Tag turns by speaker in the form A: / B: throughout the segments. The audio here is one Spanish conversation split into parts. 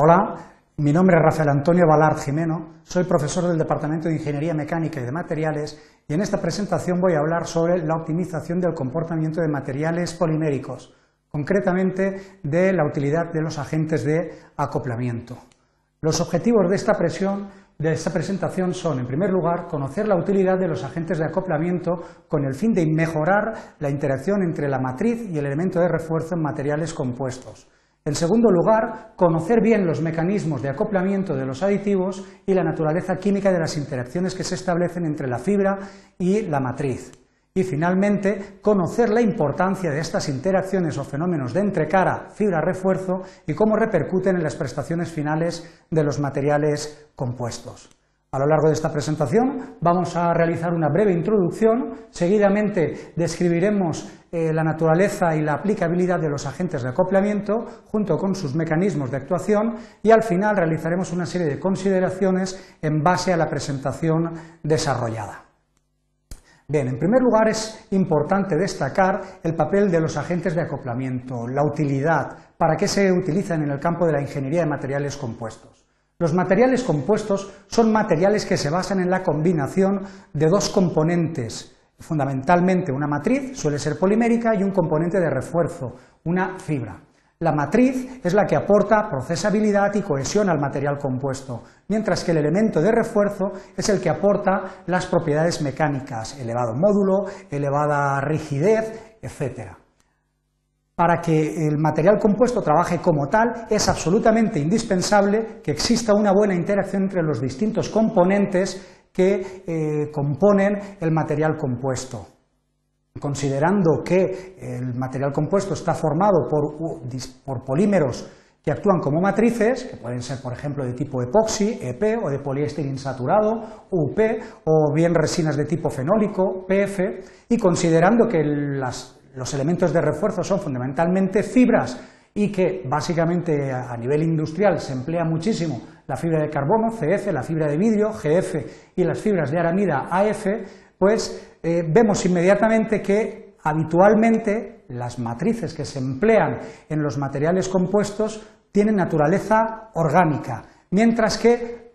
A: Hola, mi nombre es Rafael Antonio Balard Jimeno, soy profesor del Departamento de Ingeniería Mecánica y de Materiales y en esta presentación voy a hablar sobre la optimización del comportamiento de materiales poliméricos, concretamente de la utilidad de los agentes de acoplamiento. Los objetivos de esta, de esta presentación son, en primer lugar, conocer la utilidad de los agentes de acoplamiento con el fin de mejorar la interacción entre la matriz y el elemento de refuerzo en materiales compuestos. En segundo lugar, conocer bien los mecanismos de acoplamiento de los aditivos y la naturaleza química de las interacciones que se establecen entre la fibra y la matriz. Y finalmente, conocer la importancia de estas interacciones o fenómenos de entrecara, fibra-refuerzo y cómo repercuten en las prestaciones finales de los materiales compuestos. A lo largo de esta presentación vamos a realizar una breve introducción, seguidamente describiremos eh, la naturaleza y la aplicabilidad de los agentes de acoplamiento junto con sus mecanismos de actuación y al final realizaremos una serie de consideraciones en base a la presentación desarrollada. Bien, en primer lugar es importante destacar el papel de los agentes de acoplamiento, la utilidad, para qué se utilizan en el campo de la ingeniería de materiales compuestos. Los materiales compuestos son materiales que se basan en la combinación de dos componentes, fundamentalmente una matriz, suele ser polimérica, y un componente de refuerzo, una fibra. La matriz es la que aporta procesabilidad y cohesión al material compuesto, mientras que el elemento de refuerzo es el que aporta las propiedades mecánicas, elevado módulo, elevada rigidez, etc. Para que el material compuesto trabaje como tal, es absolutamente indispensable que exista una buena interacción entre los distintos componentes que eh, componen el material compuesto. Considerando que el material compuesto está formado por, por polímeros que actúan como matrices, que pueden ser, por ejemplo, de tipo epoxi, EP, o de poliéster insaturado, UP, o bien resinas de tipo fenólico, PF, y considerando que las los elementos de refuerzo son fundamentalmente fibras y que básicamente a nivel industrial se emplea muchísimo la fibra de carbono, CF, la fibra de vidrio, GF y las fibras de aramida, AF, pues eh, vemos inmediatamente que habitualmente las matrices que se emplean en los materiales compuestos tienen naturaleza orgánica, mientras que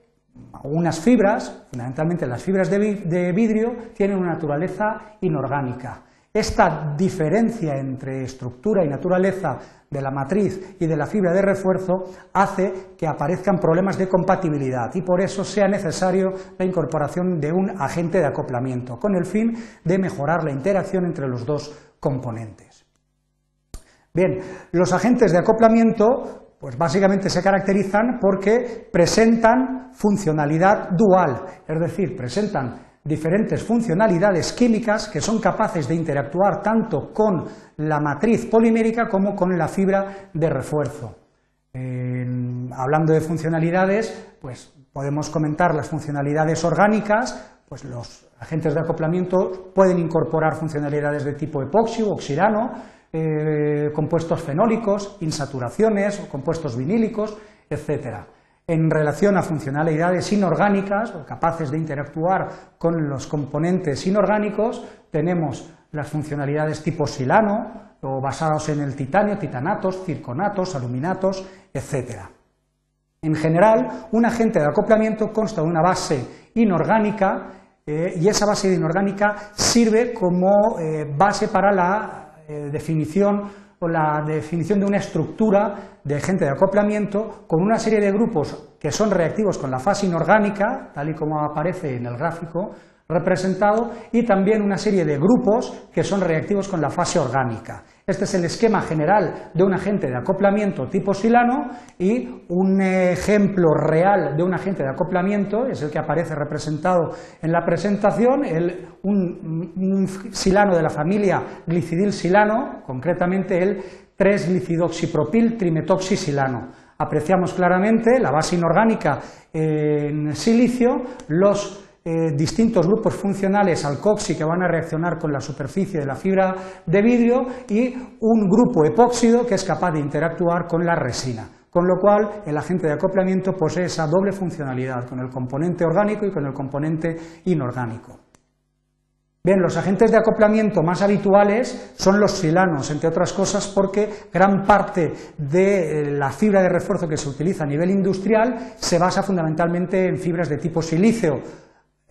A: algunas fibras, fundamentalmente las fibras de vidrio, tienen una naturaleza inorgánica. Esta diferencia entre estructura y naturaleza de la matriz y de la fibra de refuerzo hace que aparezcan problemas de compatibilidad y por eso sea necesario la incorporación de un agente de acoplamiento, con el fin de mejorar la interacción entre los dos componentes. Bien, los agentes de acoplamiento pues básicamente se caracterizan porque presentan funcionalidad dual, es decir, presentan diferentes funcionalidades químicas que son capaces de interactuar tanto con la matriz polimérica como con la fibra de refuerzo. hablando de funcionalidades, pues podemos comentar las funcionalidades orgánicas, pues los agentes de acoplamiento pueden incorporar funcionalidades de tipo epoxi o oxidano, eh, compuestos fenólicos, insaturaciones, compuestos vinílicos, etcétera en relación a funcionalidades inorgánicas o capaces de interactuar con los componentes inorgánicos, tenemos las funcionalidades tipo silano o basados en el titanio, titanatos, circonatos, aluminatos, etc. En general, un agente de acoplamiento consta de una base inorgánica eh, y esa base inorgánica sirve como eh, base para la eh, definición la definición de una estructura de agente de acoplamiento con una serie de grupos que son reactivos con la fase inorgánica, tal y como aparece en el gráfico representado, y también una serie de grupos que son reactivos con la fase orgánica. Este es el esquema general de un agente de acoplamiento tipo silano y un ejemplo real de un agente de acoplamiento es el que aparece representado en la presentación, un, silano de la familia glicidil silano, concretamente el 3-glicidoxipropil trimetoxisilano. Apreciamos claramente la base inorgánica en silicio, los eh, distintos grupos funcionales alcoxi que van a reaccionar con la superficie de la fibra de vidrio y un grupo epóxido que es capaz de interactuar con la resina. Con lo cual, el agente de acoplamiento posee esa doble funcionalidad, con el componente orgánico y con el componente inorgánico. Bien, los agentes de acoplamiento más habituales son los silanos, entre otras cosas porque gran parte de eh, la fibra de refuerzo que se utiliza a nivel industrial se basa fundamentalmente en fibras de tipo silicio, eh,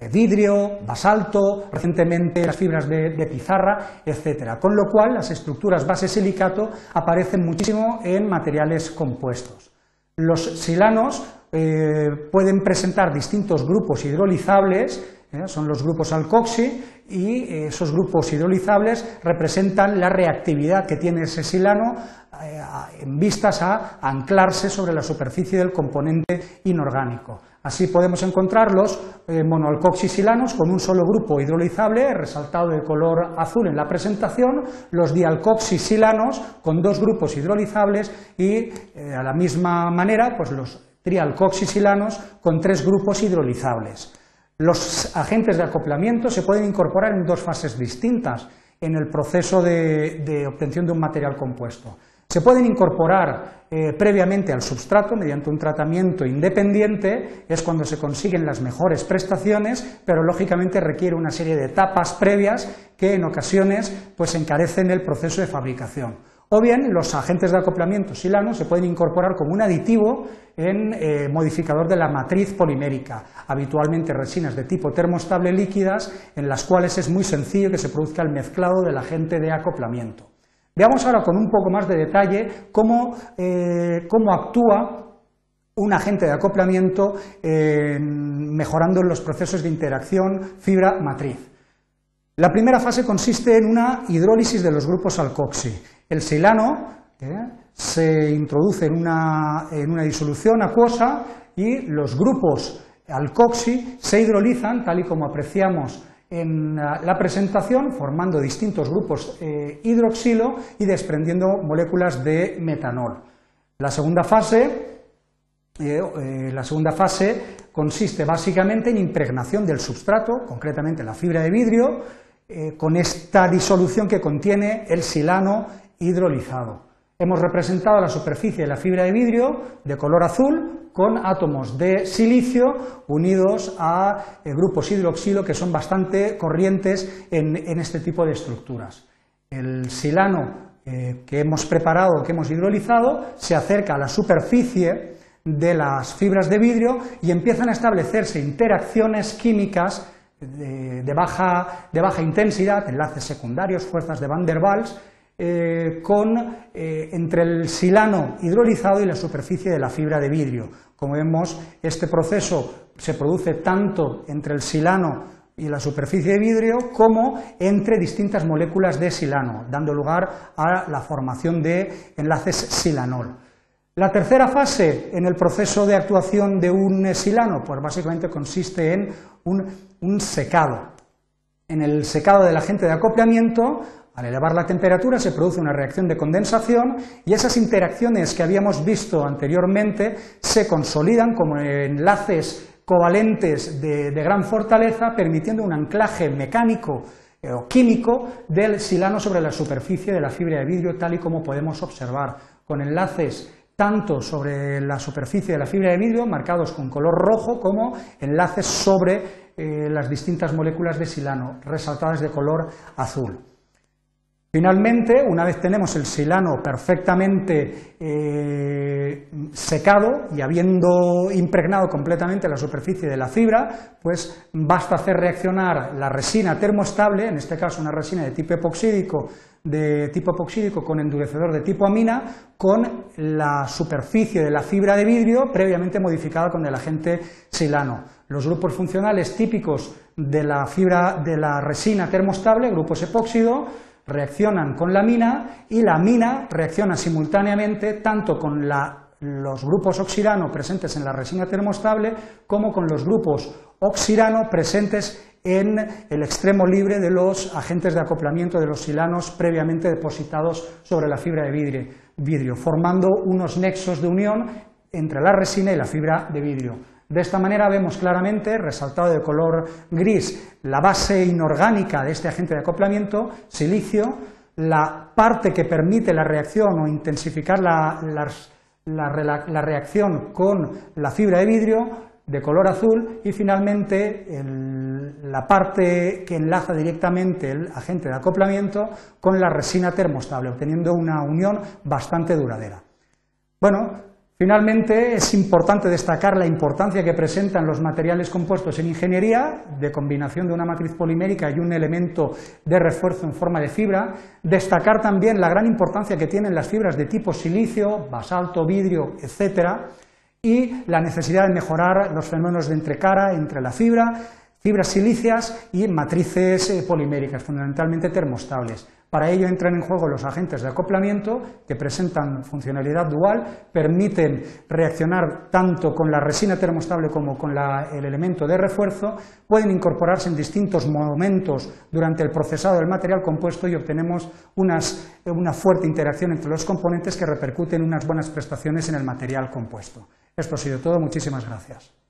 A: vidrio, basalto, recientemente las fibras de, pizarra, etc. Con lo cual las estructuras base silicato aparecen muchísimo en materiales compuestos. Los silanos eh, pueden presentar distintos grupos hidrolizables, son los grupos alcoxi, y eh, esos grupos hidrolizables representan la reactividad que tiene ese silano eh, en vistas a anclarse sobre la superficie del componente inorgánico. Así podemos encontrar los eh, monoalcoxisilanos con un solo grupo hidrolizable, resaltado de color azul en la presentación, los dialcoxisilanos con dos grupos hidrolizables y, a la misma manera, pues los trialcoxisilanos con tres grupos hidrolizables. Los agentes de acoplamiento se pueden incorporar en dos fases distintas en el proceso de, obtención de un material compuesto. Se pueden incorporar eh, previamente al substrato mediante un tratamiento independiente, es cuando se consiguen las mejores prestaciones, pero lógicamente requiere una serie de etapas previas que en ocasiones pues, encarecen el proceso de fabricación. O bien los agentes de acoplamiento silanos se pueden incorporar como un aditivo en eh, modificador de la matriz polimérica, habitualmente resinas de tipo termostable líquidas, en las cuales es muy sencillo que se produzca el mezclado del agente de acoplamiento. Veamos ahora con un poco más de detalle cómo, eh, actúa un agente de acoplamiento mejorando los procesos de interacción fibra-matriz. La primera fase consiste en una hidrólisis de los grupos alcoxi. El silano ¿eh? se introduce en una, disolución acuosa y los grupos alcoxi se hidrolizan, tal y como apreciamos en la presentación, formando distintos grupos eh, hidroxilo y desprendiendo moléculas de metanol. La segunda fase, eh, la segunda fase consiste básicamente en impregnación del substrato, concretamente la fibra de vidrio, con esta disolución que contiene el silano hidrolizado. Hemos representado la superficie de la fibra de vidrio de color azul con átomos de silicio unidos a eh, grupos hidroxilo que son bastante corrientes en, este tipo de estructuras. El silano eh, que hemos preparado, que hemos hidrolizado, se acerca a la superficie de las fibras de vidrio y empiezan a establecerse interacciones químicas de, baja, de baja intensidad, enlaces secundarios, fuerzas de Van der Waals, eh, con, eh, entre el silano hidrolizado y la superficie de la fibra de vidrio. Como vemos, este proceso se produce tanto entre el silano y la superficie de vidrio como entre distintas moléculas de silano, dando lugar a la formación de enlaces silanol. La tercera fase en el proceso de actuación de un silano, pues básicamente consiste en un secado. En el secado del agente de acoplamiento al elevar la temperatura se produce una reacción de condensación y esas interacciones que habíamos visto anteriormente se consolidan como enlaces covalentes de, gran fortaleza, permitiendo un anclaje mecánico eh, o químico del silano sobre la superficie de la fibra de vidrio, tal y como podemos observar, con enlaces tanto sobre la superficie de la fibra de vidrio, marcados con color rojo, como enlaces sobre eh, las distintas moléculas de silano, resaltadas de color azul. Finalmente, una vez tenemos el silano perfectamente eh, secado y habiendo impregnado completamente la superficie de la fibra, pues basta hacer reaccionar la resina termoestable, en este caso una resina de tipo epoxídico, de tipo epoxídico con endurecedor de tipo amina, con la superficie de la fibra de vidrio previamente modificada con el agente silano. Los grupos funcionales típicos de la fibra de la resina termoestable, grupos epóxido, reaccionan con la mina y la mina reacciona simultáneamente tanto con los grupos oxirano presentes en la resina termostable como con los grupos oxirano presentes en el extremo libre de los agentes de acoplamiento de los silanos previamente depositados sobre la fibra de vidrio, formando unos nexos de unión entre la resina y la fibra de vidrio. De esta manera vemos claramente, resaltado de color gris, la base inorgánica de este agente de acoplamiento, silicio, la parte que permite la reacción o intensificar la, reacción con la fibra de vidrio, de color azul y finalmente la parte que enlaza directamente el agente de acoplamiento con la resina termostable, obteniendo una unión bastante duradera. Bueno, Finalmente, es importante destacar la importancia que presentan los materiales compuestos en ingeniería, de combinación de una matriz polimérica y un elemento de refuerzo en forma de fibra. Destacar también la gran importancia que tienen las fibras de tipo silicio, basalto, vidrio, etcétera, y la necesidad de mejorar los fenómenos de entrecara entre la fibra, fibras silicias y matrices eh, poliméricas, fundamentalmente termostables. Para ello entran en juego los agentes de acoplamiento que presentan funcionalidad dual, permiten reaccionar tanto con la resina termostable como con el elemento de refuerzo, pueden incorporarse en distintos momentos durante el procesado del material compuesto y obtenemos una fuerte interacción entre los componentes que repercuten en unas buenas prestaciones en el material compuesto. Esto ha sido todo, muchísimas gracias.